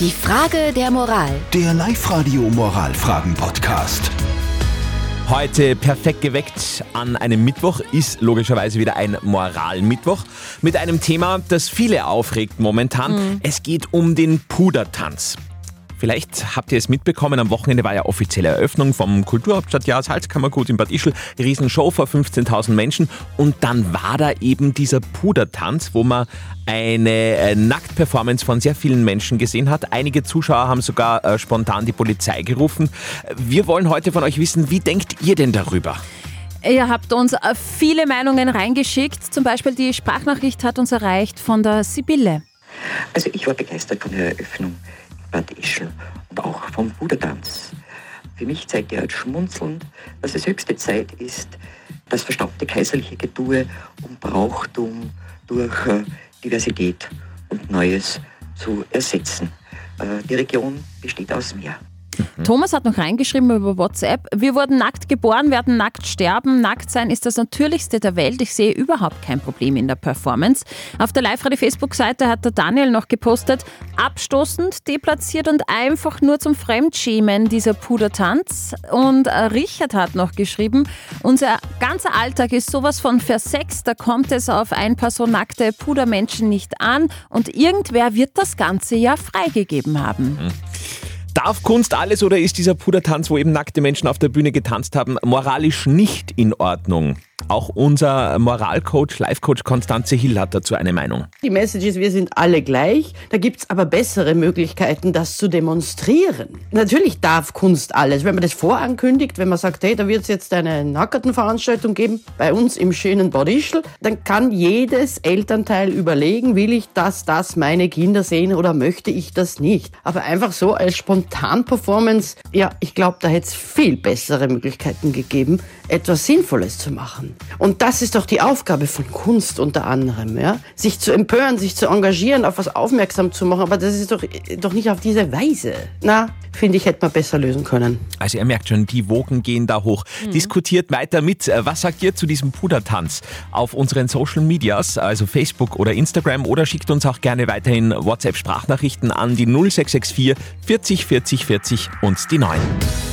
Die Frage der Moral. Der Live-Radio Moralfragen-Podcast. Heute perfekt geweckt an einem Mittwoch ist logischerweise wieder ein Moralmittwoch mit einem Thema, das viele aufregt momentan. Es geht um den Pudertanz. Vielleicht habt ihr es mitbekommen, am Wochenende war ja offizielle Eröffnung vom Kulturhauptstadtjahr Salzkammergut in Bad Ischl. Riesenshow vor 15.000 Menschen. Und dann war da eben dieser Pudertanz, wo man eine äh, Nacktperformance von sehr vielen Menschen gesehen hat. Einige Zuschauer haben sogar äh, spontan die Polizei gerufen. Wir wollen heute von euch wissen, wie denkt ihr denn darüber? Ihr habt uns äh, viele Meinungen reingeschickt. Zum Beispiel die Sprachnachricht hat uns erreicht von der Sibylle. Also ich war begeistert von der Eröffnung Bad und auch vom Pudertanz. Für mich zeigt er halt schmunzelnd, dass es höchste Zeit ist, das verstaubte kaiserliche Getue und Brauchtum durch äh, Diversität und Neues zu ersetzen. Äh, die Region besteht aus mehr. Thomas hat noch reingeschrieben über WhatsApp. Wir wurden nackt geboren, werden nackt sterben. Nackt sein ist das Natürlichste der Welt. Ich sehe überhaupt kein Problem in der Performance. Auf der Live-Radio-Facebook-Seite hat der Daniel noch gepostet, abstoßend, deplatziert und einfach nur zum Fremdschämen dieser Pudertanz. Und äh, Richard hat noch geschrieben, unser ganzer Alltag ist sowas von versext, da kommt es auf ein paar so nackte Pudermenschen nicht an und irgendwer wird das Ganze ja freigegeben haben. Darf Kunst alles oder ist dieser Pudertanz, wo eben nackte Menschen auf der Bühne getanzt haben, moralisch nicht in Ordnung? Auch unser Moralcoach, Life-Coach Konstanze Hill hat dazu eine Meinung. Die Message ist, wir sind alle gleich. Da gibt's aber bessere Möglichkeiten, das zu demonstrieren. Natürlich darf Kunst alles. Wenn man das vorankündigt, wenn man sagt, hey, da wird's jetzt eine Nackertenveranstaltung geben, bei uns im schönen Bad Ischl, dann kann jedes Elternteil überlegen, will ich, dass das meine Kinder sehen oder möchte ich das nicht. Aber einfach so als Spontan-Performance, ja, ich glaube, da hätte es viel bessere Möglichkeiten gegeben, etwas Sinnvolles zu machen. Und das ist doch die Aufgabe von Kunst unter anderem, ja? Sich zu empören, sich zu engagieren, auf was aufmerksam zu machen, aber das ist doch, doch nicht auf diese Weise. Na, finde ich, hätte man besser lösen können. Also ihr merkt schon, die Wogen gehen da hoch. Diskutiert weiter mit. Äh, Was sagt ihr zu diesem Pudertanz? Auf unseren Social Medias, also Facebook oder Instagram oder schickt uns auch gerne weiterhin WhatsApp-Sprachnachrichten an die 0664 40 40 40 und die 9.